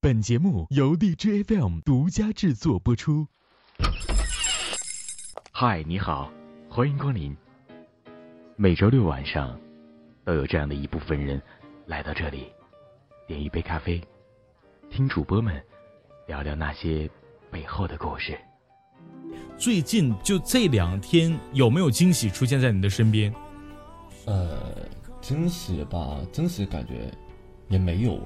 本节目由荔枝 FM 独家制作播出。嗨，你好，欢迎光临。每周六晚上，都有这样的一部分人来到这里，点一杯咖啡，听主播们聊聊那些背后的故事。最近就这两天，有没有惊喜出现在你的身边？呃，惊喜吧，惊喜感觉也没有。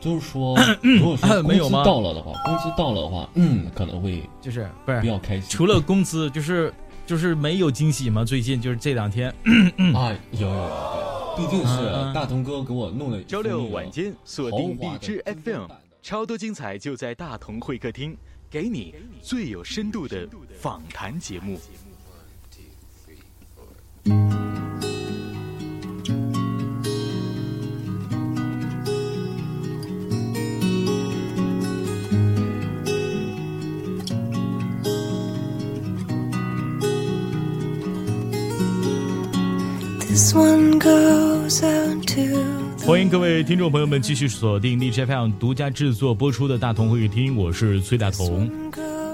就是说，如果说 工资到了的话，工资到了的话，嗯，可能会就是不是比较开心。除了工资，就是就是没有惊喜吗？最近就是这两天 啊，有有有，毕竟是大同哥给我弄的。周六晚间锁定荔枝 FM，超多精彩就在大同会客厅，给你最有深度的访谈节目。欢迎各位听众朋友们继续锁定 DJ FM 独家制作播出的大同会议厅，我是崔大同。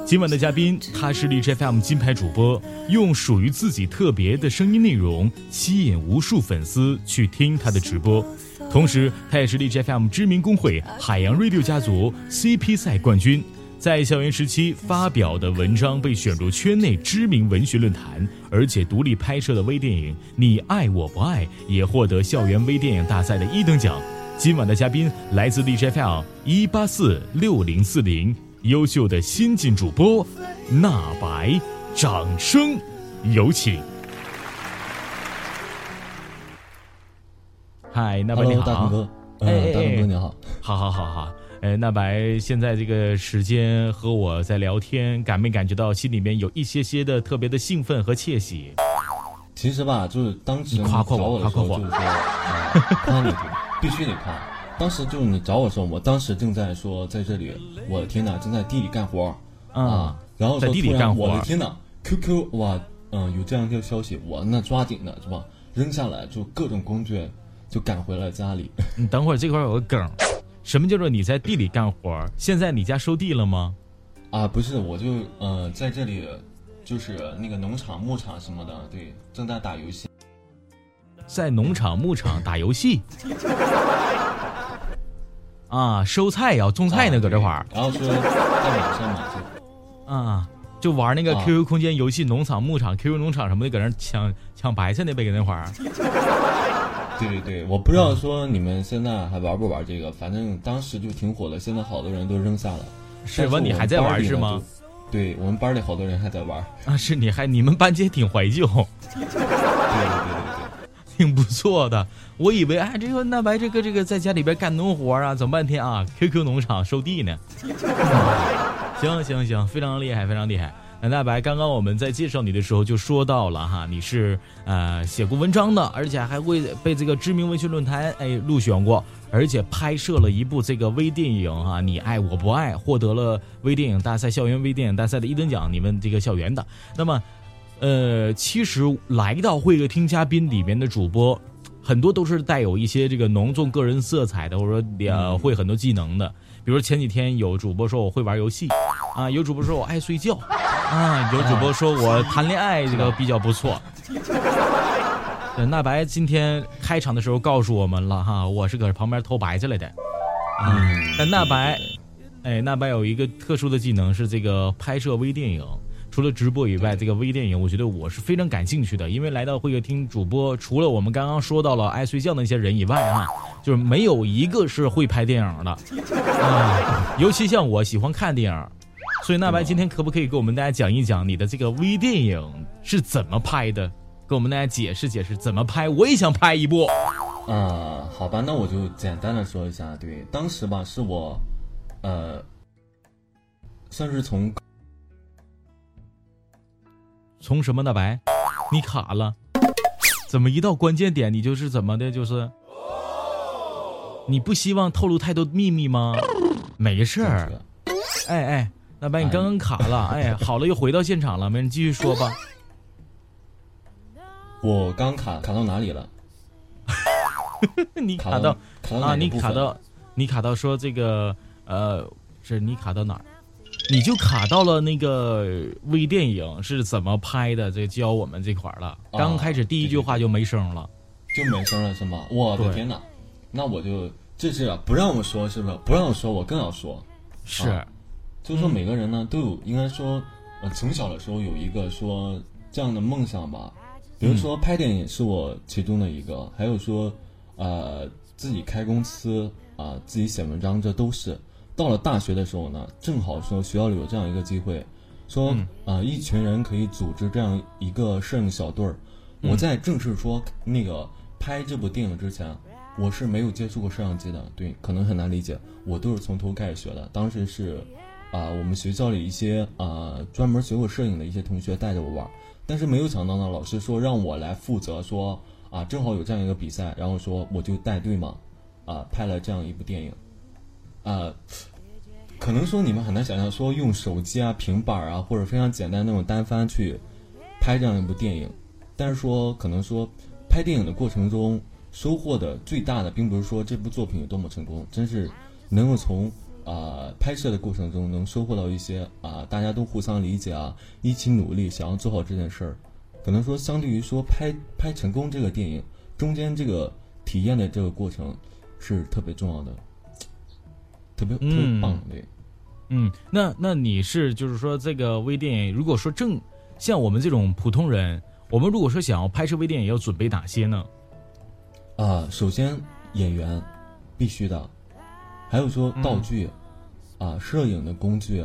今晚的嘉宾他是 DJ FM 金牌主播，用属于自己特别的声音内容吸引无数粉丝去听他的直播，同时他也是 DJ FM 知名公会海洋 Radio 家族 CP 赛冠军。在校园时期发表的文章被选入圈内知名文学论坛，而且独立拍摄的微电影《你爱我不爱》也获得校园微电影大赛的一等奖。今晚的嘉宾来自 DJFL 一八四六零四零，优秀的新晋主播纳白，掌声有请。嗨，纳白你好，大鹏哥，哎，大鹏哥你好，好好好好。哎，那白，现在这个时间和我在聊天，感没感觉到心里面有一些些的特别的兴奋和窃喜？其实吧，就是当时夸夸我，夸夸我，就是说，夸你必须得夸。当时就是你找我的时候，我当时正在说在这里，我的天哪，正在地里干活啊。然后在地里干活，我的天哪，QQ 哇，嗯，有这样一条消息，我那抓紧的是吧？扔下来就各种工具，就赶回了家里。你等会儿，这块有个梗。什么叫做你在地里干活？现在你家收地了吗？啊，不是，我就呃在这里，就是那个农场、牧场什么的，对，正在打游戏。在农场、牧场打游戏。啊，收菜呀，种菜呢，搁这块儿。然后说在网上嘛，就啊，就玩那个 QQ 空间游戏，农场、牧场、QQ 农场什么的，搁那抢抢白菜呢呗，搁那块儿。对对对，我不知道说你们现在还玩不玩这个，反正当时就挺火的，现在好多人都扔下了。是吧？你还在玩是吗？对我们班里好多人还在玩啊。是你还你们班级挺怀旧。对对对对对，挺不错的。我以为哎，这个那白这个这个在家里边干农活啊，整半天啊，QQ 农场收地呢。行行行，非常厉害，非常厉害。南大白，刚刚我们在介绍你的时候就说到了哈，你是呃写过文章的，而且还会被这个知名文学论坛哎入选过，而且拍摄了一部这个微电影哈，你爱我不爱，获得了微电影大赛校园微电影大赛的一等奖，你们这个校园的。那么，呃，其实来到会客厅嘉宾里面的主播，很多都是带有一些这个浓重个人色彩的，或者说呃会很多技能的。比如前几天有主播说我会玩游戏，啊，有主播说我爱睡觉。啊，有主播说我谈恋爱这个比较不错。那白今天开场的时候告诉我们了哈，我是搁旁边偷白去了的。嗯，但那白，哎，那白有一个特殊的技能是这个拍摄微电影。除了直播以外，这个微电影我觉得我是非常感兴趣的，因为来到会客厅主播，除了我们刚刚说到了爱睡觉的那些人以外啊，就是没有一个是会拍电影的。啊，尤其像我喜欢看电影。所以，那白今天可不可以给我们大家讲一讲你的这个微电影是怎么拍的？给我们大家解释解释怎么拍？我也想拍一部。啊，好吧，那我就简单的说一下。对，当时吧，是我，呃，算是从从什么大白？你卡了？怎么一到关键点你就是怎么的？就是你不希望透露太多秘密吗？没事儿。哎哎。那白，你刚刚卡了，哎，好了，又回到现场了，没人继续说吧。我刚卡卡到哪里了？你卡到啊？你卡到，你卡到说这个呃，是你卡到哪儿？你就卡到了那个微电影是怎么拍的？这教我们这块儿了。刚开始第一句话就没声了，就没声了是吗？我的天哪！那我就这是不让我说，是不是？不让我说，我更要说。是，就是说每个人呢都有，应该说，呃，从小的时候有一个说这样的梦想吧。比如说拍电影是我其中的一个，还有说，呃，自己开公司啊，自己写文章，这都是。到了大学的时候呢，正好说学校里有这样一个机会，说啊，一群人可以组织这样一个摄影小队儿。我在正式说那个拍这部电影之前，我是没有接触过摄像机的，对，可能很难理解。我都是从头开始学的。当时是啊，我们学校里一些啊专门学过摄影的一些同学带着我玩，但是没有想到呢，老师说让我来负责，说啊，正好有这样一个比赛，然后说我就带队嘛，啊，拍了这样一部电影。啊，可能说你们很难想象，说用手机啊、平板啊，或者非常简单那种单反去拍这样一部电影，但是说可能说拍电影的过程中收获的最大的，并不是说这部作品有多么成功，真是能够从啊拍摄的过程中能收获到一些啊大家都互相理解啊，一起努力想要做好这件事儿，可能说相对于说拍拍成功这个电影中间这个体验的这个过程是特别重要的。特别特别棒的，嗯，那那你是就是说这个微电影，如果说正像我们这种普通人，我们如果说想要拍摄微电影，要准备哪些呢？啊，首先演员必须的，还有说道具啊，摄影的工具，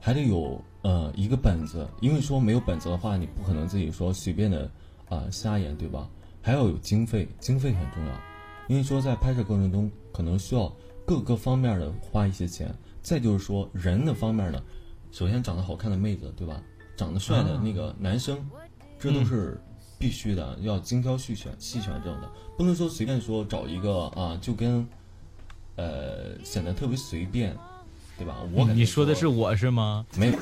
还得有呃一个本子，因为说没有本子的话，你不可能自己说随便的啊瞎演，对吧？还要有经费，经费很重要，因为说在拍摄过程中可能需要。各个方面的花一些钱，再就是说人的方面呢，首先长得好看的妹子，对吧？长得帅的那个男生，这都是必须的，要精挑细选、细选这种的，不能说随便说找一个啊，就跟呃显得特别随便，对吧？我你说的是我是吗？没有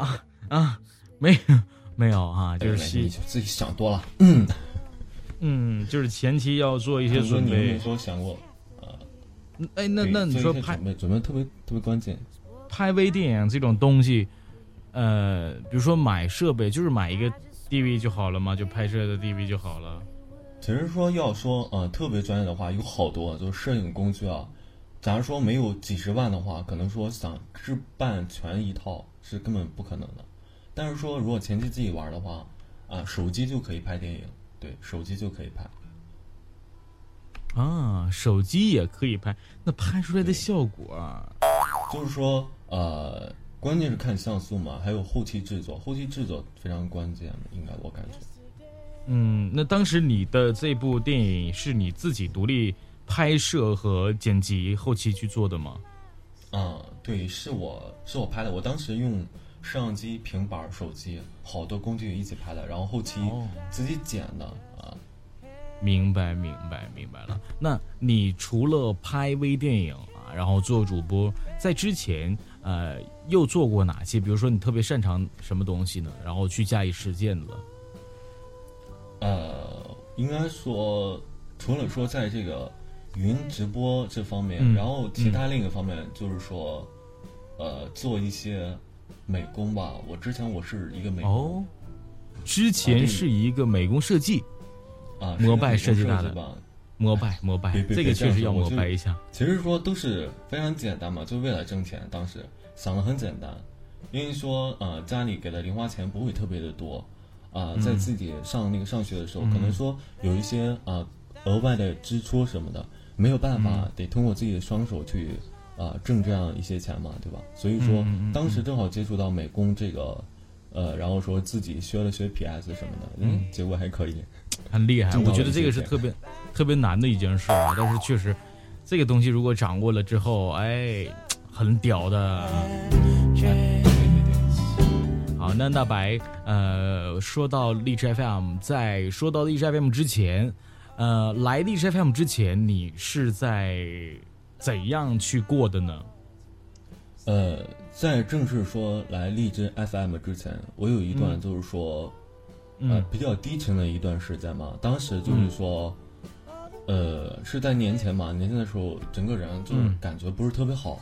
啊啊，没有没有啊，就是你自己想多了，嗯嗯，就是前期要做一些准备。你说想过？哎，那那你说拍准备准备特别特别关键，拍微电影这种东西，呃，比如说买设备，就是买一个 DV 就好了嘛，就拍摄的 DV 就好了。其实说要说呃特别专业的话，有好多就是摄影工具啊。假如说没有几十万的话，可能说想置办全一套是根本不可能的。但是说如果前期自己玩的话，啊，手机就可以拍电影，对手机就可以拍。啊，手机也可以拍，那拍出来的效果，就是说，呃，关键是看像素嘛，还有后期制作，后期制作非常关键，应该我感觉。嗯，那当时你的这部电影是你自己独立拍摄和剪辑后期去做的吗？啊，对，是我是我拍的，我当时用摄像机、平板、手机，好多工具一起拍的，然后后期自己剪的啊。明白，明白，明白了。那你除了拍微电影啊，然后做主播，在之前呃又做过哪些？比如说你特别擅长什么东西呢？然后去加以实践了。呃，应该说，除了说在这个云直播这方面，然后其他另一个方面就是说，呃，做一些美工吧。我之前我是一个美工，之前是一个美工设计。啊，摩拜设计大的，膜拜膜拜，这个确实要膜拜一下。其实说都是非常简单嘛，就为了挣钱。当时想的很简单，因为说呃家里给的零花钱不会特别的多，啊，在自己上那个上学的时候，可能说有一些啊额外的支出什么的，没有办法，得通过自己的双手去啊挣这样一些钱嘛，对吧？所以说当时正好接触到美工这个，呃，然后说自己学了学 PS 什么的，嗯，结果还可以。很厉害，我觉得这个是特别特别难的一件事啊。但是确实，这个东西如果掌握了之后，哎，很屌的。好，那大白，呃，说到荔枝 FM，在说到荔枝 FM 之前，呃，来荔枝 FM 之前，你是在怎样去过的呢？呃，在正式说来荔枝 FM 之前，我有一段就是说。呃，比较低沉的一段时间嘛，当时就是说，呃，是在年前嘛，年前的时候，整个人就是嗯感觉不是特别好。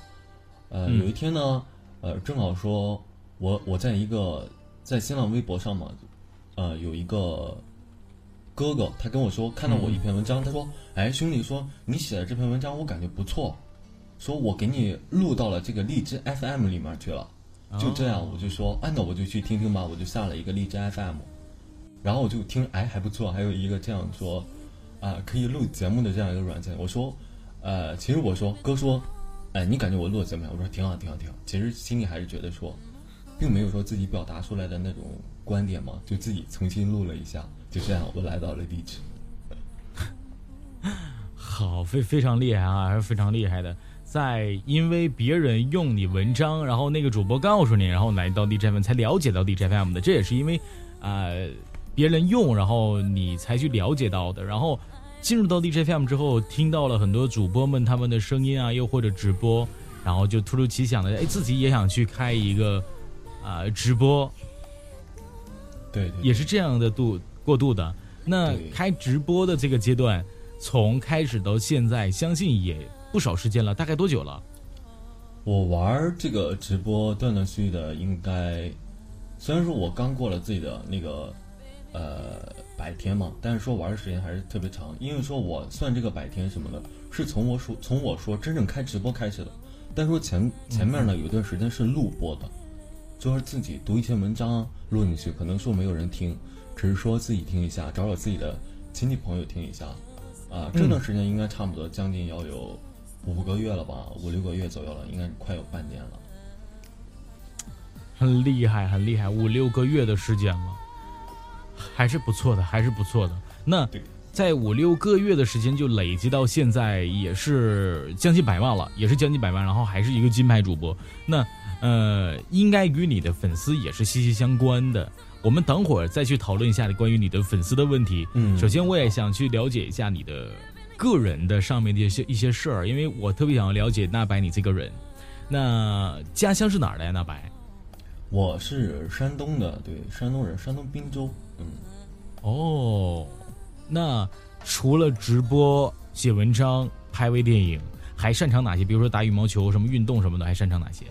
呃，嗯有一天呢，呃，正好说我我在一个在新浪微博上嘛，呃，有一个哥哥，他跟我说看到我一篇文章，他说：“哎，兄弟，说你写的这篇文章我感觉不错，说我给你录到了这个荔枝 FM 里面去了。”就这样，我就说，啊，那我就去听听吧，我就下了一个荔枝 FM，然后我就听，哎，还不错，还有一个这样说，啊、可以录节目的这样一个软件。我说，呃，其实我说，哥说，哎，你感觉我录的怎么样？我说挺好，挺好，挺好。其实心里还是觉得说，并没有说自己表达出来的那种观点嘛，就自己重新录了一下，就这样，我来到了荔枝。好，非非常厉害啊，还是非常厉害的。在因为别人用你文章，然后那个主播告诉你，然后来到 DJ FM 才了解到 DJM 的，这也是因为、呃别人用，然后你才去了解到的。然后进入到 DJM 之后，听到了很多主播们他们的声音啊，又或者直播，然后就突如其想的，哎，自己也想去开一个啊、直播，对对也是这样的度过渡的。那开直播的这个阶段，从开始到现在，相信也不少时间了，大概多久了？我玩儿这个直播断断续续的，应该虽然说我刚过了自己的那个呃百天嘛，但是说玩的时间还是特别长。因为说我算这个百天什么的，是从我说从我说真正开直播开始的。但说前前面呢有一段时间是录播的，就是自己读一些文章录进去，可能说没有人听，只是说自己听一下，找找自己的亲戚朋友听一下。啊，这段时间应该差不多将近要有五个月了吧，五六个月左右了，应该快有半年了。很厉害，很厉害，五六个月的时间了，还是不错的，还是不错的。那在五六个月的时间就累积到现在，也是将近百万了，也是将近百万，然后还是一个金牌主播。那呃，应该与你的粉丝也是息息相关的。我们等会儿再去讨论一下关于你的粉丝的问题。嗯首先我也想去了解一下你的个人的上面的一些一些事儿，因为我特别想要了解纳白你这个人。那家乡是哪儿的呀？纳白？我是山东的，对，山东人，山东滨州。嗯，哦，那除了直播、写文章、拍微电影，还擅长哪些？比如说打羽毛球、什么运动什么的，还擅长哪些？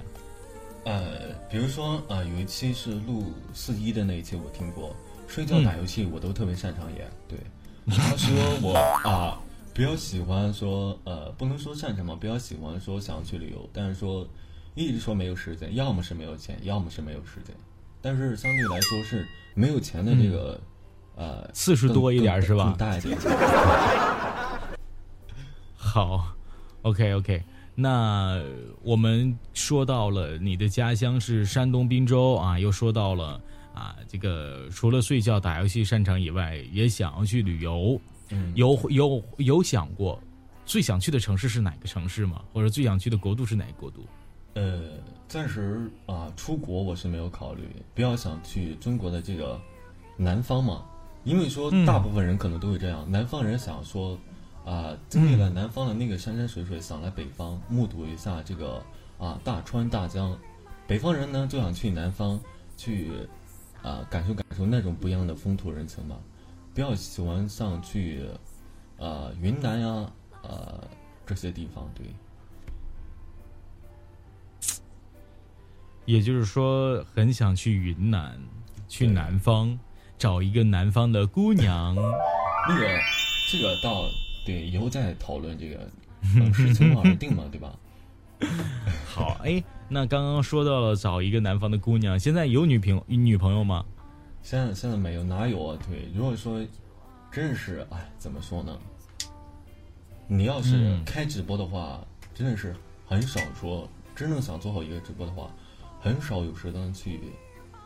呃，比如说啊、呃有一期是录四一的那一期，我听过。睡觉打游戏我都特别擅长演，对。他说我啊，比较喜欢说呃，不能说擅长嘛，比较喜欢说想要去旅游，但是说一直说没有时间，要么是没有钱，要么是没有时间。但是相对来说是没有钱的这个、呃次数多一点更是吧大一点。好，OK OK。那我们说到了你的家乡是山东滨州啊，又说到了啊，这个除了睡觉、打游戏擅长以外，也想要去旅游。嗯，有有有想过最想去的城市是哪个城市吗？或者最想去的国度是哪个国度？呃，暂时啊、出国我是没有考虑，比较想去中国的这个南方嘛，因为说嗯大部分人可能都会这样，南方人想说啊、经历了南方的那个山山水水，想来北方目睹一下这个啊大川大江，北方人呢就想去南方去啊、感受感受那种不一样的风土人情吧，比较喜欢上去呃云南呀呃这些地方，对。也就是说，很想去云南，去南方找一个南方的姑娘。那个，这个到对以后再讨论这个，呃视情况而定嘛，对吧？好，哎，那刚刚说到了找一个南方的姑娘，现在有女朋女朋友吗？现在现在没有，哪有啊？对，如果说真是，哎，怎么说呢？你要是嗯开直播的话，真的是很少说真正想做好一个直播的话，很少有时间去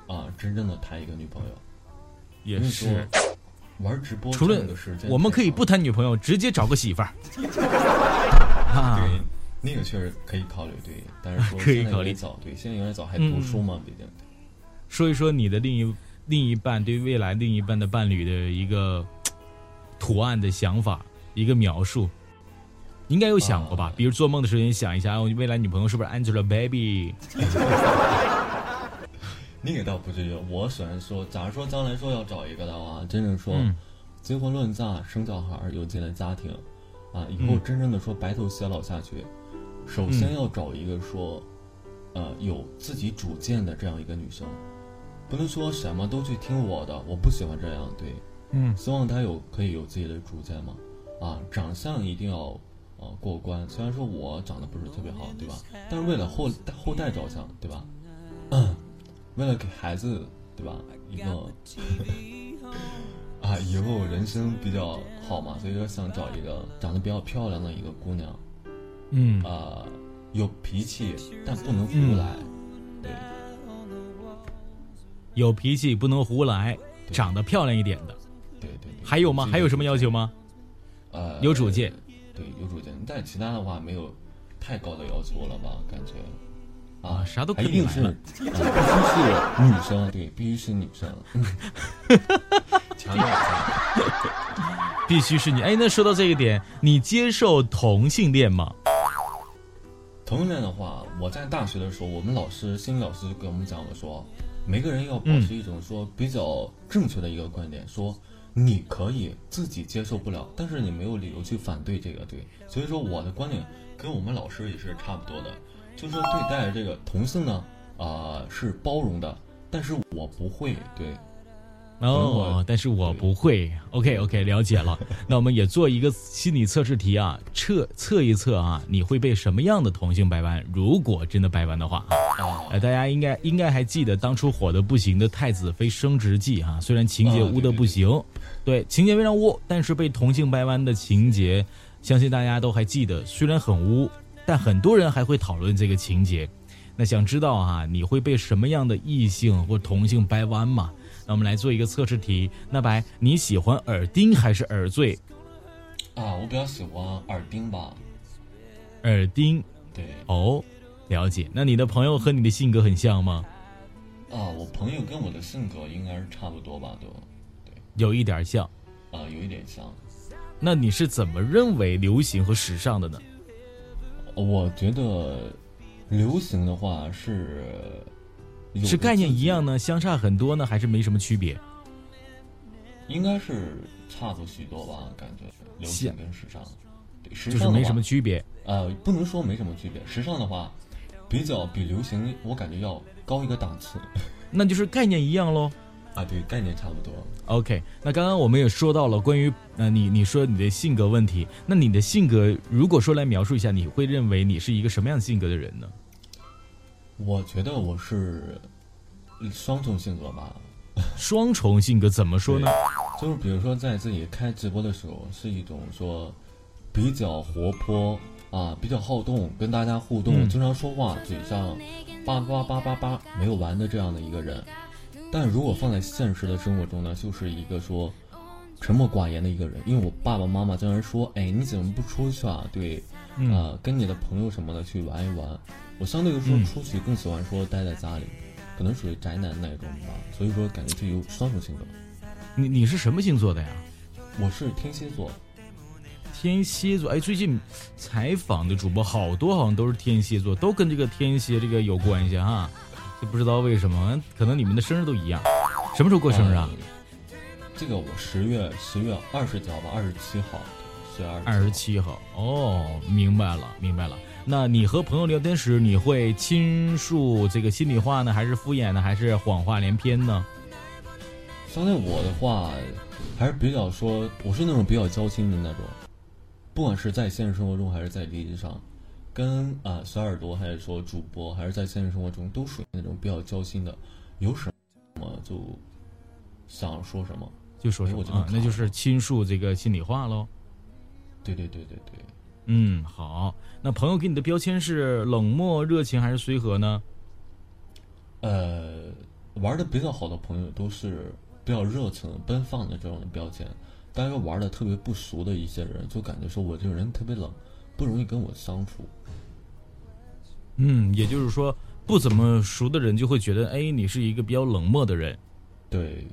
啊，真正的谈一个女朋友。也是，玩直播除了我们可以不谈女朋友，直接找个媳妇儿。啊，对，那个确实可以考虑，对，但是说 可以考虑早，对，现在有点早，还嗯读书嘛，毕竟。说一说你的另一另一半对未来另一半的伴侣的一个图案的想法，一个描述。应该有想过吧？啊比如做梦的时候，你想一下，我未来女朋友是不是 Angelababy？那个倒不至于。我虽然说，假如说将来说要找一个的话，真正说嗯结婚论嫁、生小孩儿、有建立家庭，啊，以后真正的说白头偕老下去，首先要找一个说，呃，有自己主见的这样一个女生，不能说什么都去听我的，我不喜欢这样，对，嗯希望她有可以有自己的主见嘛，啊，长相一定要呃过关，虽然说我长得不是特别好，对吧？但是为了后后代着想，对吧？为了给孩子，对吧？一个 啊，以后人生比较好嘛，所以说想找一个长得比较漂亮的一个姑娘，嗯啊，有脾气但不能胡嗯来，对有脾气不能胡来，长得漂亮一点的，对对对。还有吗？还有什么要求吗？呃，有主见。对，有主见，但其他的话没有太高的要求了吧？感觉啊，啊啥都可以一定是，啊必须是女生，对，必须是女生。强调一下，必须是你。哎，那说到这个点，你接受同性恋吗？同性恋的话，我在大学的时候，我们老师心理老师就给我们讲了说，每个人要保嗯持一种说比较正确的一个观点，说你可以自己接受不了，但是你没有理由去反对这个，对。所以说我的观点跟我们老师也是差不多的，就是说对待这个同性呢，啊、是包容的，但是我不会对。哦，但是我不会。OK OK，了解了。那我们也做一个心理测试题啊，测测一测啊，你会被什么样的同性掰弯？如果真的掰弯的话啊，大家应该应该还记得当初火的不行的《太子妃升职记》啊，虽然情节啊污的不行，对情节非常污，但是被同性掰弯的情节，相信大家都还记得。虽然很污，但很多人还会讨论这个情节。那想知道啊、你会被什么样的异性或同性掰弯吗？那我们来做一个测试题。那白，你喜欢耳钉还是耳坠？啊，我比较喜欢耳钉吧，耳钉对。哦，了解。那你的朋友和你的性格很像吗？啊，我朋友跟我的性格应该是差不多吧，都，对有一点像。啊，有一点像。那你是怎么认为流行和时尚的呢？我觉得流行的话是是概念一样呢，相差很多呢，还是没什么区别？应该是差不许多吧，感觉流行跟时尚，就是没什么区别。呃，不能说没什么区别，时尚的话比较比流行，我感觉要高一个档次那就是概念一样喽。啊，对，概念差不多。OK，那刚刚我们也说到了关于呃你你说你的性格问题，那你的性格如果说来描述一下，你会认为你是一个什么样性格的人呢？我觉得我是双重性格吧，双重性格怎么说呢？就是比如说在自己开直播的时候，是一种说比较活泼啊，比较好动，跟大家互动，嗯经常说话，嘴上叭叭叭叭叭没有完的这样的一个人。但如果放在现实的生活中呢，就是一个说沉默寡言的一个人。因为我爸爸妈妈经常说，哎，你怎么不出去啊？对，嗯啊，跟你的朋友什么的去玩一玩。我相对来说嗯出去更喜欢说待在家里，可能属于宅男那种吧。所以说感觉就有双重性格。你你是什么星座的呀？我是天蝎座。天蝎座。哎，最近采访的主播好多好像都是天蝎座，都跟这个天蝎这个有关系哈。就不知道为什么，可能你们的生日都一样。什么时候过生日啊？呃这个我十月十月二十几号吧，二十七号，十月二十七号。哦，明白了，明白了。那你和朋友聊天时，你会倾诉这个心里话呢，还是敷衍呢，还是谎话连篇呢？相对我的话，还是比较说，我是那种比较交心的那种，不管是在现实生活中还是在离职上，跟啊、小耳朵还是说主播，还是在现实生活中，都属于那种比较交心的，有什么就想说什么。就说什么那就是倾诉这个心里话喽。对对对对对，嗯，好。那朋友给你的标签是冷漠、热情还是随和呢？呃，玩的比较好的朋友都是比较热情、奔放的这种标签，但是玩的特别不熟的一些人，就感觉说我这个人特别冷，不容易跟我相处。嗯，也就是说，不怎么熟的人就会觉得，哎，你是一个比较冷漠的人。对，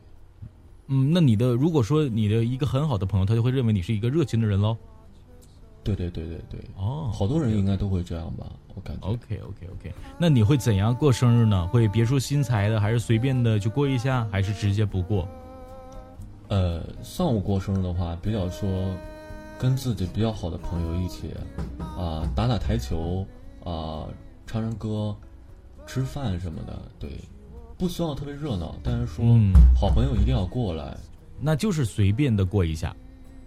嗯，那你的如果说你的一个很好的朋友，他就会认为你是一个热情的人喽。对对对对对，哦好多人应该都会这样吧，我感觉。OK OK OK，那你会怎样过生日呢？会别出心裁的，还是随便的就过一下，还是直接不过？呃，上午过生日的话，比较说跟自己比较好的朋友一起啊打打台球啊唱唱歌，吃饭什么的，对，不需要特别热闹，但是说嗯好朋友一定要过来，那就是随便的过一下。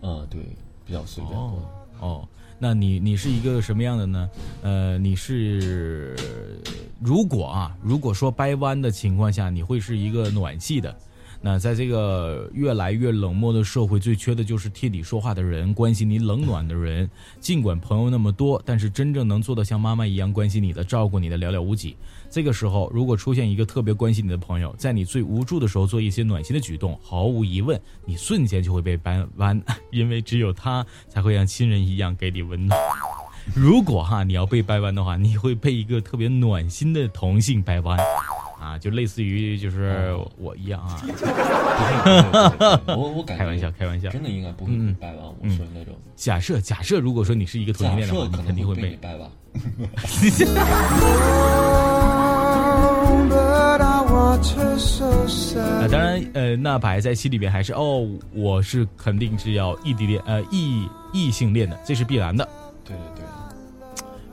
嗯，对，比较随便过。哦，那你你是一个什么样的呢？呃，你是如果啊，如果说掰弯的情况下，你会是一个暖系的。那在这个越来越冷漠的社会，最缺的就是替你说话的人，关心你冷暖的人。尽管朋友那么多，但是真正能做到像妈妈一样关心你的、照顾你的寥寥无几。这个时候，如果出现一个特别关心你的朋友，在你最无助的时候做一些暖心的举动，毫无疑问，你瞬间就会被掰弯，因为只有他才会像亲人一样给你温暖。如果哈你要被掰弯的话，你会被一个特别暖心的同性掰弯，啊，就类似于就是我一样啊，我我感觉开玩笑开玩笑。真的应该不会嗯被掰弯。我说的那种，假设假设如果说你是一个同性恋的话，你肯定会被 啊，当然，呃，那摆在心里边还是哦，我是肯定是要异地恋，呃，异异性恋的，这是必然的。对对对。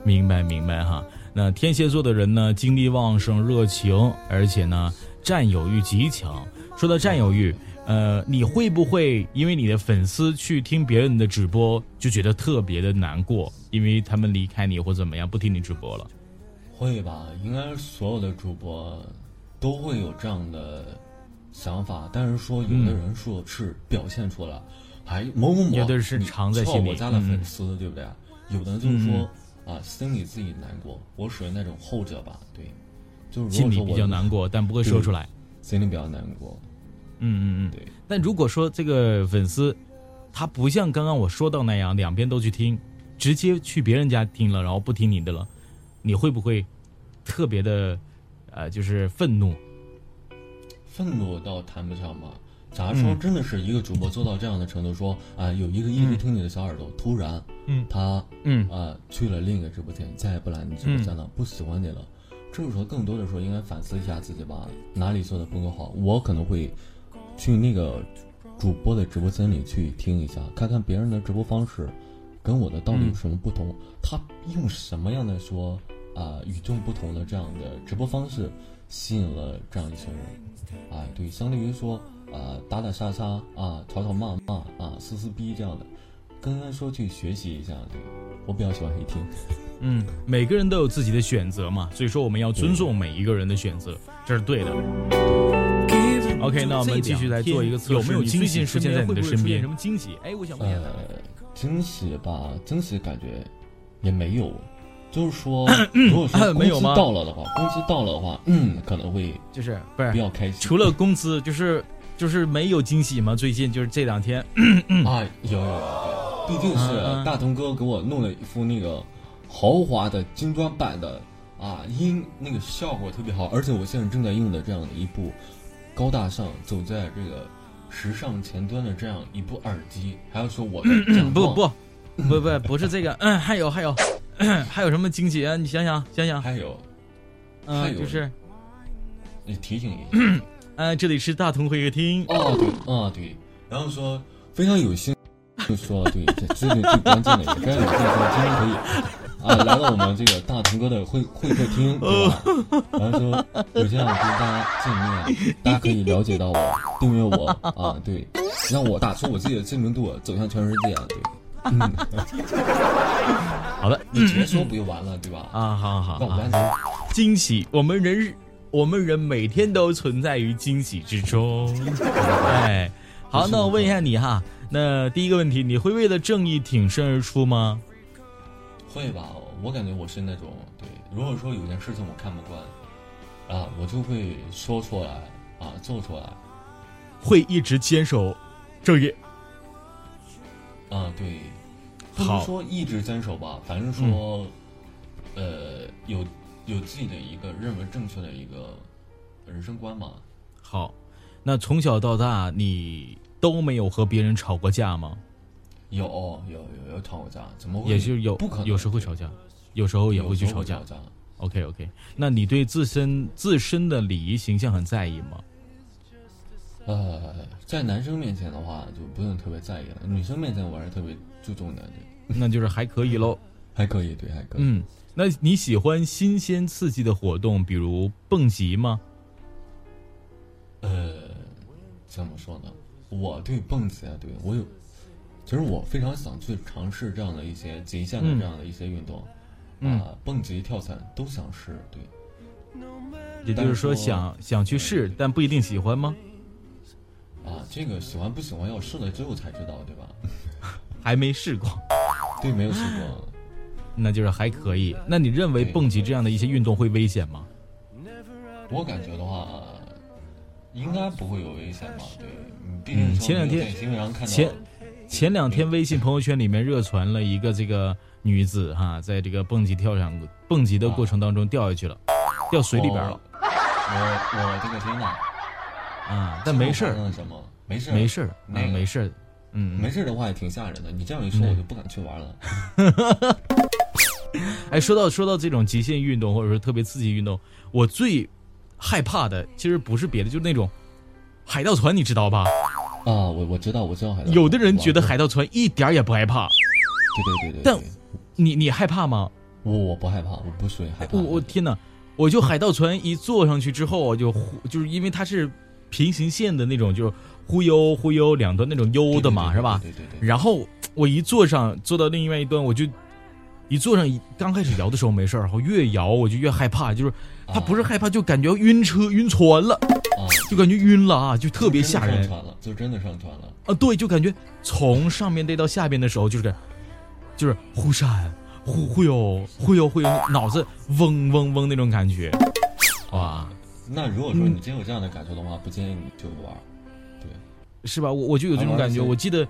明白明白哈。那天蝎座的人呢，精力旺盛、热情，而且呢，占有欲极强。说到占有欲，呃，你会不会因为你的粉丝去听别人的直播，就觉得特别的难过，因为他们离开你或怎么样，不听你直播了？会吧？应该所有的主播都会有这样的想法，但是说有的人说是表现出来，还某某某，有的是你藏在心里错我家的嗯粉丝，对不对？有的就是说、啊，心里自己难过，我属于那种后者吧，对，就是如心里比较难过，但不会说出来。心里比较难过，嗯嗯嗯。对，但如果说这个粉丝，他不像刚刚我说到那样，两边都去听，直接去别人家听了，然后不听你的了，你会不会特别的，呃，就是愤怒？愤怒倒谈不上吧。假如说真的是一个主播做到这样的程度，说啊、有一个一直听你的小耳朵，突然，嗯他嗯啊、去了另一个直播间，再也不来你直播间了，不喜欢你了。这个时候，更多的时候应该反思一下自己吧，哪里做的不够好。我可能会去那个主播的直播间里去听一下，看看别人的直播方式跟我的到底有什么不同，他用什么样的说啊、与众不同的这样的直播方式吸引了这样一群人。啊，对，相对于说啊、打打杀杀啊，吵吵骂骂啊，撕撕逼这样的，跟他说去学习一下。对我比较喜欢黑听。嗯，每个人都有自己的选择嘛，所以说我们要尊重每一个人的选择，这是对的。OK，那我们继续来做一个测试，有没有惊喜最近出现在你的身边？什么惊喜？哎，我想问一下，呃，惊喜吧，惊喜感觉也没有，就是说，如果说工 资没有吗到了的话，工资到了的话，嗯，可能会就是不是比较开心。除了工资，就是就是没有惊喜吗？最近就是这两天，啊，有有有，对，毕竟是大同哥给我弄了一副那个豪华的精装版的啊，音那个效果特别好，而且我现在正在用的这样的一部高大上、走在这个时尚前端的这样一部耳机，还要说我的不不不不不是这个，嗯，还有还有还有什么惊喜啊？你想想。想想，还有还嗯，有就是。你提醒一下。嗯，这里是大同会客厅，哦，对，啊对，然后说非常有幸，就说对，这这是最关键的一个，非常有幸说今天可以啊来到我们这个大同哥的会会客厅，对吧？然后说有这样跟大家见面，大家可以了解到我，订阅我啊，对，让我打出我自己的知名度，走向全世界，对。嗯，好的你直接说不就完了，对吧？啊，好好好啊，让我完成。惊喜，我们人我们人每天都存在于惊喜之中，哎，好，那我问一下你哈，那第一个问题，你会为了正义挺身而出吗？会吧？我感觉我是那种对，如果说有件事情我看不惯，啊，我就会说出来啊，做出来。会一直坚守正义。啊，对，不能说一直坚守吧，反正说，呃，有有自己的一个认为正确的一个人生观嘛。好，那从小到大你都没有和别人吵过架吗？有有有有吵过架，怎么会？也就有不可能，有时候会吵架，有时候也会去吵。架。OK OK，那你对自身自身的礼仪形象很在意吗？呃，在男生面前的话就不用特别在意了，女生面前我还是特别注重的，那就是还可以喽。还可以，对，还可以。嗯，那你喜欢新鲜刺激的活动，比如蹦极吗？呃，怎么说呢？我对蹦极啊，对我有，其实我非常想去尝试这样的一些极限的嗯这样的一些运动，嗯啊，蹦极、跳伞都想试，对。也就是说想想去试，但不一定喜欢吗？啊，这个喜欢不喜欢要试了之后才知道，对吧？还没试过，对，没有试过。那就是还可以。那你认为蹦极这样的一些运动会危险吗？我感觉的话，应该不会有危险吧？对，嗯毕嗯竟前两天前前两天微信朋友圈里面热传了一个这个女子哈，在这个蹦极跳上蹦极的过程当中掉下去了，掉水里边了我我这个天哪！啊，但没事儿？没事儿，没事儿啊，那个没事儿，嗯，没事儿的话也挺吓人的。你这样一说，嗯我就不敢去玩了。哎，说到说到这种极限运动或者说特别刺激运动，我最害怕的其实不是别的，就是那种海盗船，你知道吧？啊，我我知道，我知道海盗。有的人觉得海盗船一点儿也不害怕，对对对对，但你你害怕吗？我我不害怕，我不属于害怕我。我天哪！我就海盗船一坐上去之后，我就忽就是因为它是平行线的那种，就是忽悠忽悠两端那种悠的嘛，对对对是吧？对对对对。然后我一坐上，坐到另外一端，我就一坐上，刚开始摇的时候没事儿，然后越摇我就越害怕，就是他不是害怕，就感觉晕车、晕船了，啊，就感觉晕了啊，就特别吓人就真的上船了，就真的上船了。啊！对，就感觉从上面逮到下边的时候，就是就是忽闪忽忽悠忽悠忽悠，脑子嗡嗡嗡那种感觉，哇！那如果说嗯你真有这样的感受的话，不建议你就玩。对，是吧？我我就有这种感觉。我记得，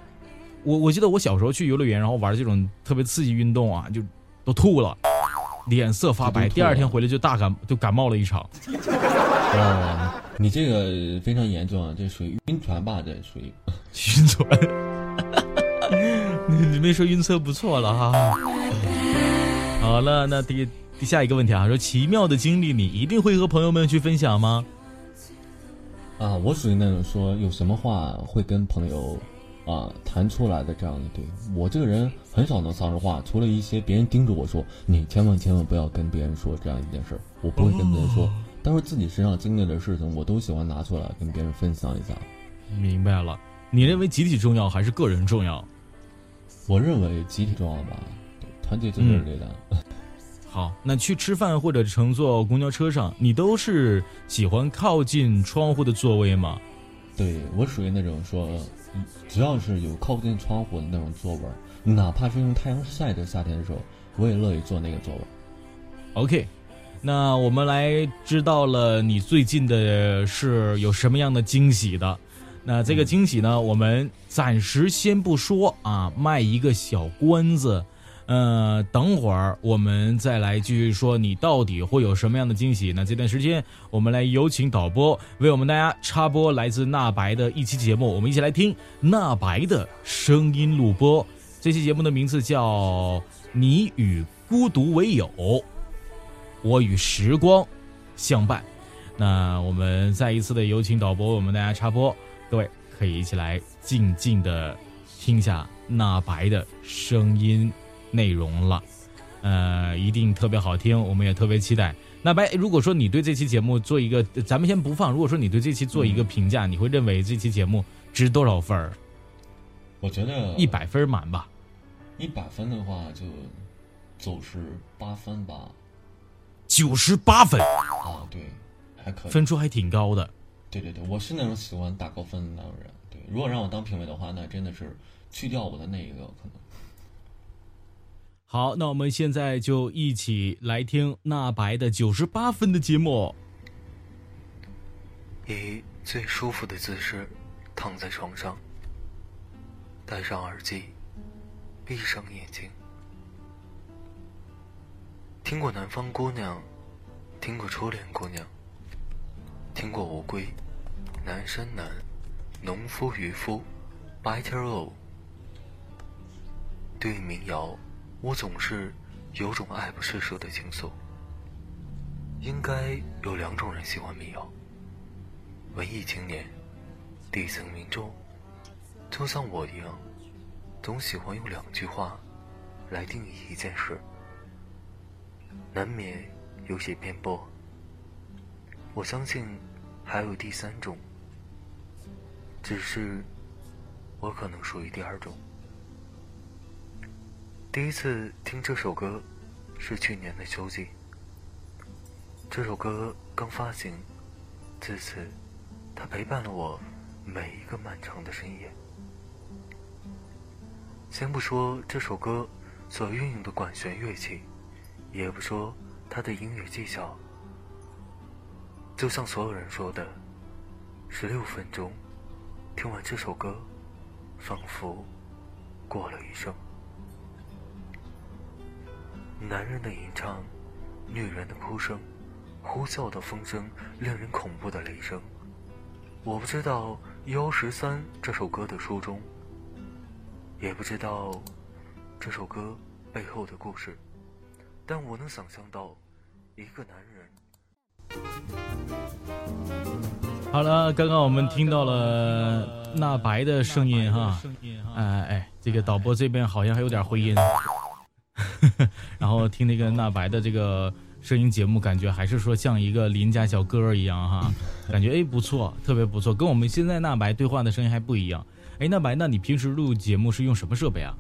我我记得我小时候去游乐园，然后玩这种特别刺激运动啊，就都吐了，脸色发白，第二天回来就大感就感冒了一场。哦，你这个非常严重啊，这属于晕船吧？这属于。晕船，你 你没说晕车不错了哈。好了，那第第下一个问题啊，说奇妙的经历你一定会和朋友们去分享吗？啊，我属于那种说有什么话会跟朋友啊谈出来的这样的。对我这个人很少能撒着话，除了一些别人盯着我说你千万千万不要跟别人说这样一件事儿，我不会跟别人说。但是自己身上经历的事情，我都喜欢拿出来跟别人分享一下。明白了，你认为集体重要还是个人重要？我认为集体重要吧，对团结就是力量。好，那去吃饭或者乘坐公交车上，你都是喜欢靠近窗户的座位吗？对我属于那种说，嗯只要是有靠近窗户的那种座位儿，哪怕是用太阳晒的夏天的时候，我也乐意坐那个座位儿。OK，那我们来知道了你最近的是有什么样的惊喜的。那这个惊喜呢，我们暂时先不说啊，卖一个小关子。呃，等会儿我们再来继续说你到底会有什么样的惊喜。那这段时间，我们来有请导播为我们大家插播来自纳白的一期节目，我们一起来听纳白的声音录播。这期节目的名字叫《你与孤独为友》。我与时光相伴。那我们再一次的有请导播为我们大家插播，各位可以一起来静静的听下纳白的声音内容了，呃，一定特别好听，我们也特别期待。那白，如果说你对这期节目做一个，咱们先不放，如果说你对这期做一个评价，你会认为这期节目值多少分儿？我觉得一百分满吧？一百分的话就九十八分吧。九十八分，啊，对，还可以。分数还挺高的。对对对，我是那种喜欢打高分的那种人。对，如果让我当评委的话，那真的是去掉我的那一个可能。好，那我们现在就一起来听纳白的九十八分的节目。以最舒服的姿势躺在床上，戴上耳机，闭上眼睛。听过南方姑娘，听过初恋姑娘，听过乌龟、南山南、农夫渔夫、白天鹅。对民谣，我总是有种爱不释手的情愫。应该有两种人喜欢民谣。文艺青年底层民众，就像我一样，总喜欢用两句话来定义一件事，难免有些偏颇。我相信还有第三种，只是我可能属于第二种。第一次听这首歌是去年的秋季，这首歌刚发行，自此它陪伴了我每一个漫长的深夜。先不说这首歌所运用的管弦乐器，也不说它的音乐技巧。就像所有人说的，十六分钟，听完这首歌，仿佛过了一生。男人的吟唱，女人的哭声，呼啸的风声，令人恐怖的雷声。我不知道《幺十三》这首歌的初衷，也不知道这首歌背后的故事，但我能想象到一个男人。好了，刚刚我们听到了纳白的声音哈，哎哎，这个导播这边好像还有点回音，然后听那个纳白的这个声音节目，感觉还是说像一个邻家小哥一样哈，感觉哎不错，特别不错，跟我们现在纳白对话的声音还不一样。哎，纳白，那你平时录节目是用什么设备啊？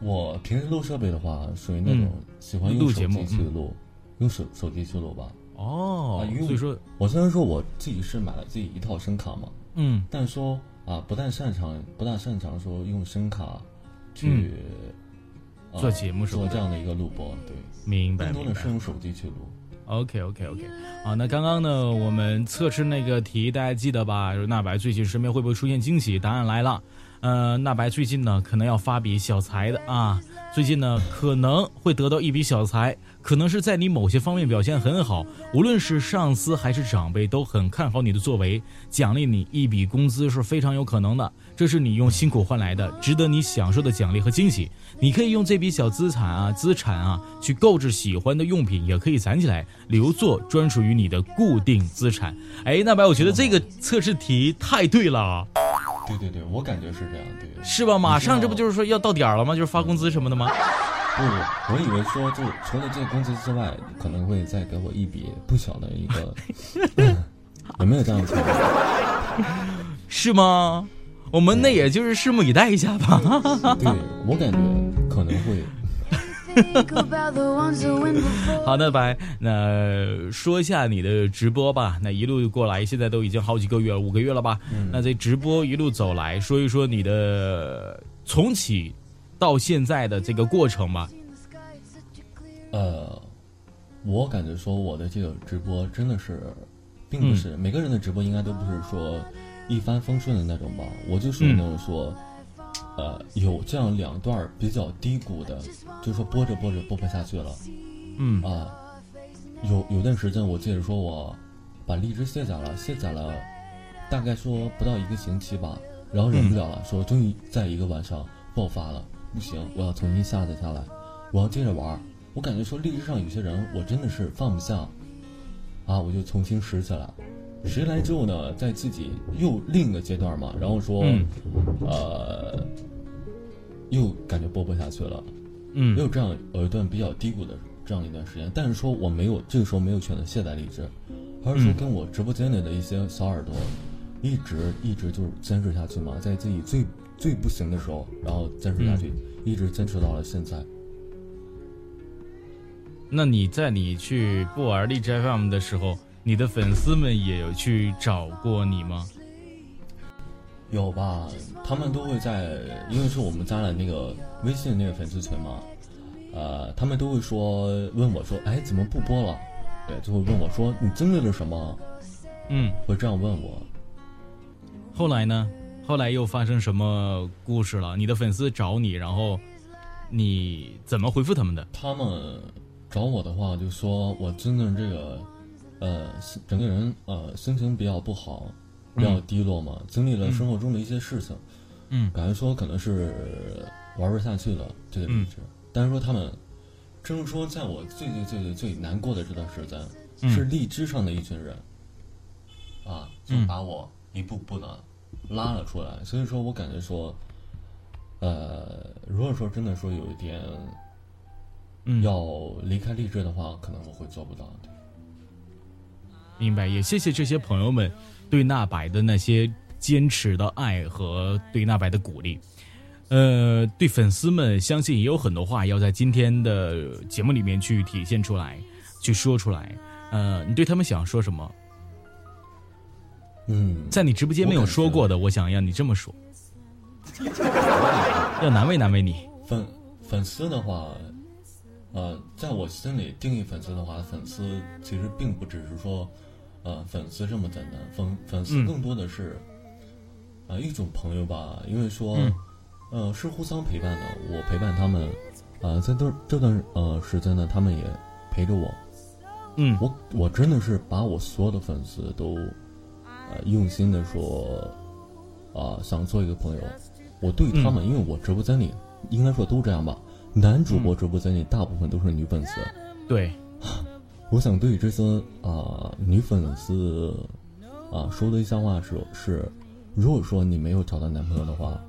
我平时录设备的话，属于那种喜欢用手机去录，用手手机去录吧。哦，所以说，我虽然说我自己是买了自己一套声卡嘛，嗯，但说啊，不但擅长，不大擅长说用声卡去做节目，做这样的一个录播，对，明白，更多的是用手机去录。OK，OK，OK，好，那刚刚呢，我们测试那个题，大家记得吧？就是纳白最近身边会不会出现惊喜？答案来了，呃，纳白最近呢，可能要发笔小财的啊。最近呢，可能会得到一笔小财，可能是在你某些方面表现很好，无论是上司还是长辈都很看好你的作为，奖励你一笔工资是非常有可能的。这是你用辛苦换来的，值得你享受的奖励和惊喜。你可以用这笔小资产啊，资产啊，去购置喜欢的用品，也可以攒起来留作专属于你的固定资产。哎，那白，我觉得这个测试题太对了。对对对，我感觉是这样，对，是吧？马上这不就是说要到点了吗？就是发工资什么的吗？不不，我以为说就除了这个工资之外，可能会再给我一笔不小的一个，有没有这样子？是吗？我们那也就是拭目以待一下吧。对我感觉。好的，白，那说一下你的直播吧。那一路过来，现在都已经好几个月了，五个月了吧？那这直播一路走来说一说你的重启到现在的这个过程吧。呃，我感觉说我的这个直播真的是，并不是每个人的直播应该都不是说一帆风顺的那种吧？我就属于那种说。呃，有这样两段比较低谷的，就是说播着播着播不下去了，嗯啊，有有段时间我记得说我把荔枝卸载了，卸载了大概说不到一个星期吧，然后忍不了了，说终于在一个晚上爆发了，不行，我要重新下载下来，我要接着玩。我感觉说荔枝上有些人我真的是放不下，啊，我就重新拾起来，拾来之后呢，在自己又另一个阶段嘛，然后说，呃。又感觉播不下去了，嗯，有这样有一段比较低谷的这样一段时间，但是说我没有这个时候没有选择卸载荔枝，而是说跟我直播间里的一些小耳朵，一直一直就是坚持下去嘛，在自己最最不行的时候，然后坚持下去，一直坚持到了现在。那你在你去不玩荔枝 FM 的时候，你的粉丝们也有去找过你吗？有吧，他们都会在，因为是我们加了那个微信那个粉丝群嘛，呃，他们都会说问我说，哎，怎么不播了？对，就会问我说，你经历了什么？嗯，会这样问我。后来呢？后来又发生什么故事了？你的粉丝找你，然后你怎么回复他们的？他们找我的话，就说我真的这个，呃，整个人呃心情比较不好。比较低落嘛，经历了生活中的一些事情，嗯，感觉说可能是玩不下去了这个荔枝，但是说他们，正是说在我最最最最最难过的这段时间，是荔枝上的一群人，啊，就把我一步步的拉了出来。所以说我感觉说，呃，如果说真的说有一点嗯，要离开荔枝的话，可能我会做不到。对明白。也谢谢这些朋友们对纳白的那些坚持的爱和对纳白的鼓励。呃，对粉丝们，相信也有很多话要在今天的节目里面去体现出来，去说出来。呃，你对他们想说什么？嗯，在你直播间没有说过的，我想让你这么说，要难为难为你。粉粉丝的话，呃，在我心里定义粉丝的话，粉丝其实并不只是说，呃，粉丝这么简单。粉粉丝嗯更多的是，呃，一种朋友吧，因为说，嗯呃，是互相陪伴的。我陪伴他们，啊，在这这段呃时间呢，他们也陪着我。嗯我我真的是把我所有的粉丝都，呃，用心的说，啊、想做一个朋友。我对他们，因为我直播间里应该说都这样吧，男主播直播间里大部分都是女粉丝。对，我想对这些啊、女粉丝啊、说的一些话是是，如果说你没有找到男朋友的话，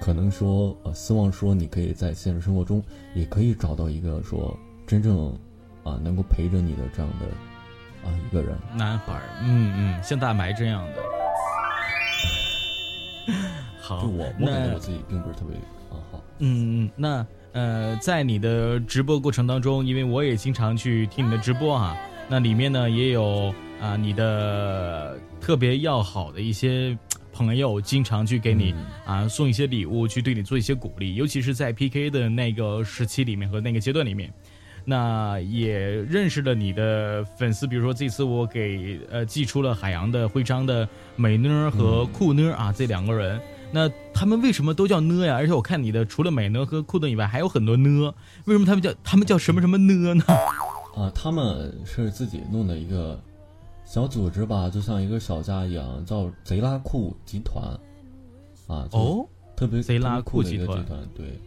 可能说呃希望说你可以在现实生活中也可以找到一个说真正啊、能够陪着你的这样的啊、一个人。男孩儿，嗯嗯，像大白这样的。好，就我我感觉那我自己并不是特别啊好。嗯，嗯，那呃，在你的直播过程当中，因为我也经常去听你的直播啊，那里面呢也有啊、你的特别要好的一些朋友，经常去给你啊、送一些礼物，去对你做一些鼓励，尤其是在 PK 的那个时期里面和那个阶段里面。那也认识了你的粉丝，比如说这次我给呃寄出了海洋的徽章的美呢儿和酷呢儿啊、这两个人，那他们为什么都叫呢呀？而且我看你的除了美呢和酷顿以外，还有很多呢，为什么他们叫他们叫什么什么呢呢？啊，他们是自己弄的一个小组织吧，就像一个小家一样，叫贼拉酷集团。啊，哦，特别贼拉酷集团酷的一个集团，对。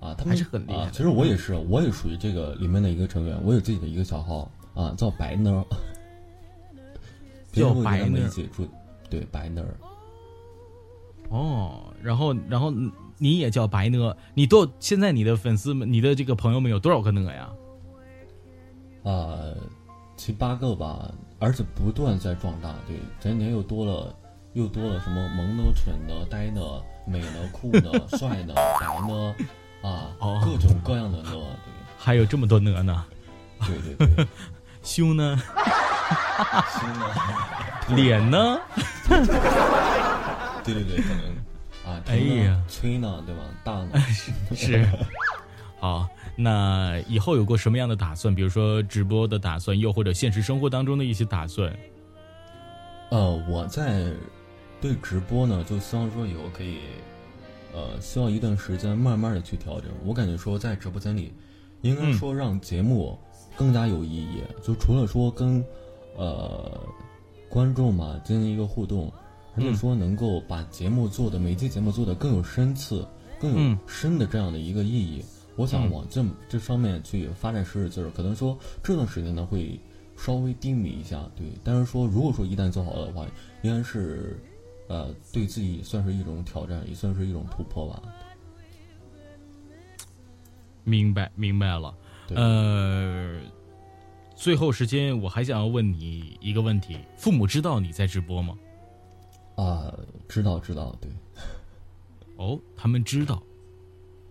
啊，他们还是很厉害啊。其实我也是，我也属于这个里面的一个成员，我有自己的一个小号啊，叫白呢儿。别人会跟他们白呢儿一起住，对白呢儿。哦，然后然后你也叫白呢？你多现在你的粉丝们，你的这个朋友们有多少个呢呀？啊，七八个吧，而且不断在壮大。对，前几年又多了，又多了什么萌呢、蠢呢、呆呢、美呢、酷呢、帅呢、白呢，啊，哦各种各样的呢。对还有这么多呢呢？对，对对对，胸呢？胸呢，脸呢？对对对，可能啊，哎呀吹呢，对吧？大呢，是。好，那以后有过什么样的打算？比如说直播的打算，又或者现实生活当中的一些打算？呃，我在对直播呢，就希望说以后可以，呃，需要一段时间慢慢的去调整。我感觉说在直播间里，应该说让节目更加有意义。就除了说跟呃观众嘛进行一个互动，而且说能够把节目做的每期节目做的更有深次、更有嗯深的这样的一个意义。我想嗯往这这方面去发展使使劲儿，可能说这段时间呢会稍微低迷一下，对。但是说如果说一旦做好了的话，应该是呃对自己算是一种挑战，也算是一种突破吧。明白，明白了。对，呃，最后时间我还想要问你一个问题：父母知道你在直播吗？啊，知道知道，对 哦，他们知道。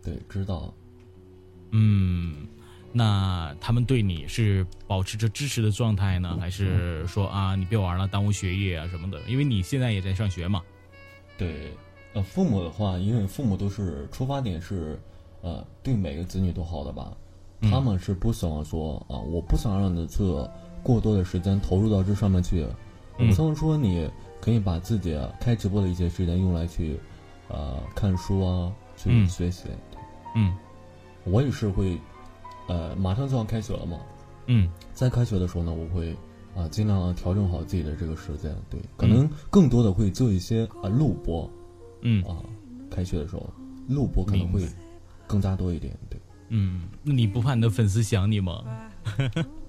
对知道。嗯，那他们对你是保持着支持的状态呢，还是说啊，你别玩了，耽误学业啊什么的？因为你现在也在上学嘛。对，呃，父母的话，因为父母都是出发点是，呃，对每个子女都好的吧，嗯他们是不希望说啊、我不想让你这过多的时间投入到这上面去，嗯我希望说你可以把自己开直播的一些时间用来去，呃，看书啊，去嗯。学习。嗯。我也是会，呃，马上就要开学了嘛，嗯。在开学的时候呢，我会啊、尽量调整好自己的这个时间，对，可能更多的会做一些啊、录播。嗯。啊，开学的时候录播可能会更加多一点，对，嗯，那你不怕你的粉丝想你吗？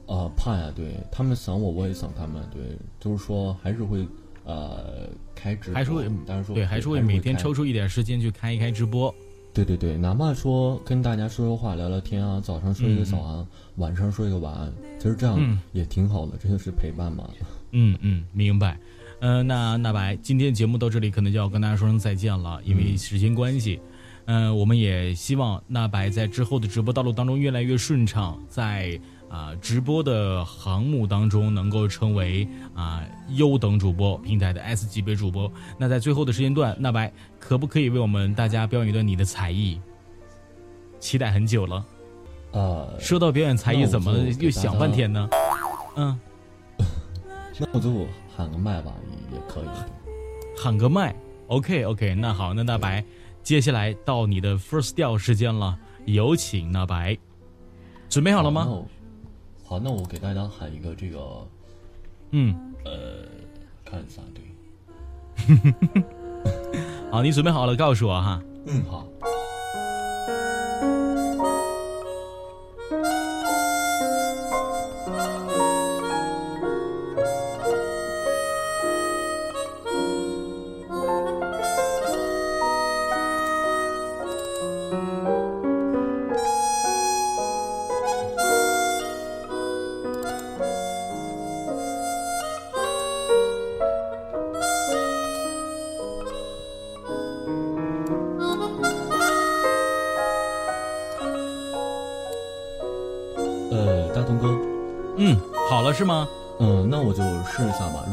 啊，怕呀，对。他们想我，我也想他们，对，就是说还是会呃开直播，还是会当然说对，还是会每天抽出一点时间去开一开直播。对对对，哪怕说跟大家说说话、聊聊天啊，早上说一个早安，晚上说一个晚安，其实这样嗯也挺好的，这就是陪伴嘛。嗯嗯，明白。呃，那那白，今天节目到这里可能就要跟大家说声再见了，因为时间关系。嗯、我们也希望那白在之后的直播道路当中越来越顺畅，在啊、直播的航母当中能够成为啊、优等主播平台的 S 级别主播。那在最后的时间段，那白可不可以为我们大家表演一段你的才艺？期待很久了。呃，说到表演才艺，怎么又想半天呢？嗯。那我就喊个麦吧，也也可以。喊个麦。OK OK，那好，那大白，接下来到你的 first 调时间了，有请大白，准备好了吗？好，那我给大家喊一个这个，嗯，呃看一下，对，好，你准备好了，告诉我哈。嗯，好。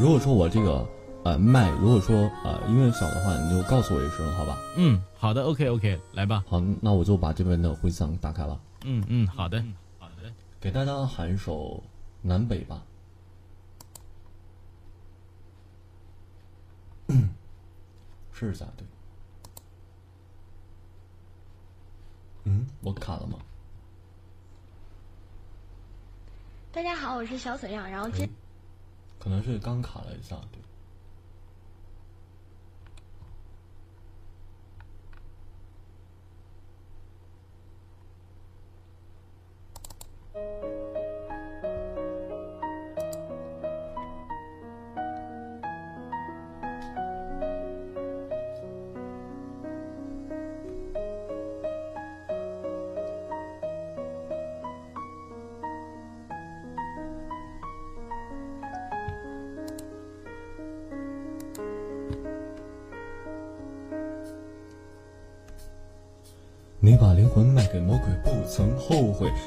如果说我这个呃麦，如果说呃音乐小的话，你就告诉我一声，好吧？嗯，好的，OK OK，来吧。好，那我就把这边的回响打开了，嗯嗯，好的，好的。给大家喊一首《南北》吧。试一下，对。嗯，我卡了吗？大家好，我是小沈阳，然后这可能是刚卡了一下，对。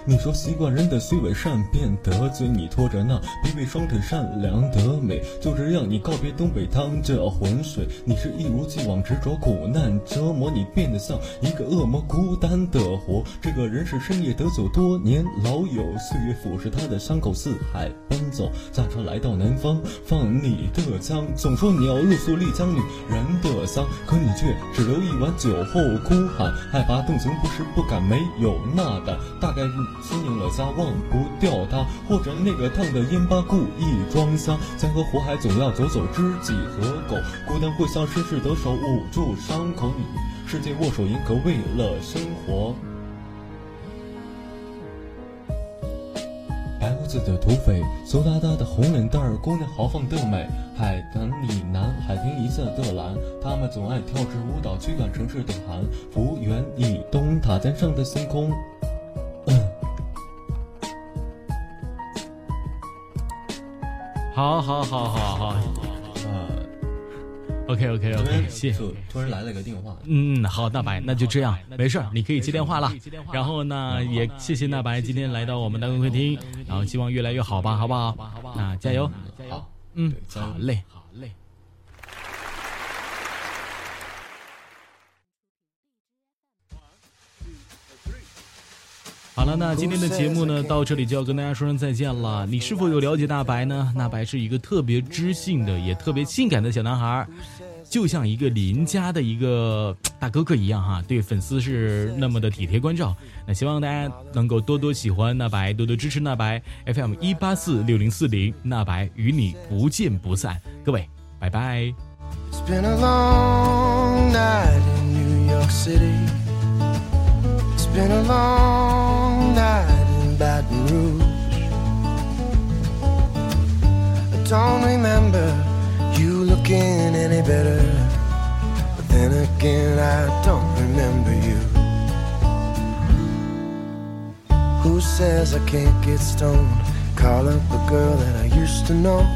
你说习惯人的虚伪善变得罪你，拖着那卑微双腿善良的美，就这样你告别东北，趟着浑水。你是一如既往执着苦难折磨，你变得像一个恶魔，孤单的活。这个人是深夜得酒多年老友，岁月腐蚀他的伤口，四海奔走，驾车来到南方，放你的枪。总说你要露宿丽江女人的香，可你却只留一碗酒后哭喊，害怕动情不是不敢，没有那胆。大概是心应了家，忘不掉他，或者那个烫的烟疤故意装瞎。江河湖海总要走走，知己和狗，孤单会像绅士得手捂住伤口，与世界握手言和，为了生活。白胡子的土匪，羞答答的红脸蛋儿，姑娘豪放的美，海南里南，海天一色的蓝，他们总爱跳支舞蹈，驱赶城市的寒。福源以东，塔尖上的星空。好好好好好呃，，OK OK OK，谢谢。突然来了个电话，嗯，好，大白，那就这样，没事儿，你可以接电话了。然后呢，也谢谢大白今天来到我们的公客厅，然后希望越来越好吧，好不好？那加油，加油好嘞，好嘞。好了，那今天的节目呢，到这里就要跟大家说声再见了。你是否有了解大白呢？大白是一个特别知性的，也特别性感的小男孩儿，就像一个邻家的一个大哥哥一样哈，对粉丝是那么的体贴关照。那希望大家能够多多喜欢那白，多多支持那白 FM 一八四六零四零，那白与你不见不散。各位，拜拜。It's been a long night in New York City. It's been a long says I can't get stoned? Call up a girl that I used to know.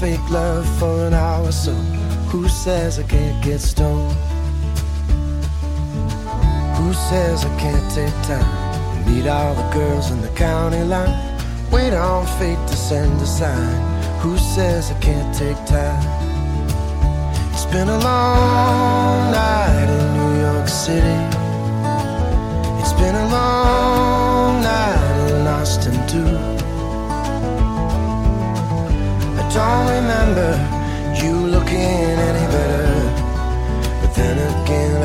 Fake love for an hour, so who says I can't get stoned? Who says I can't take time? Meet all the girls in the county line. Wait on fate to send a sign. Who says I can't take time? It's been a long night in New York City. It's been a long night constant do. I don't remember you looking any better, but then again.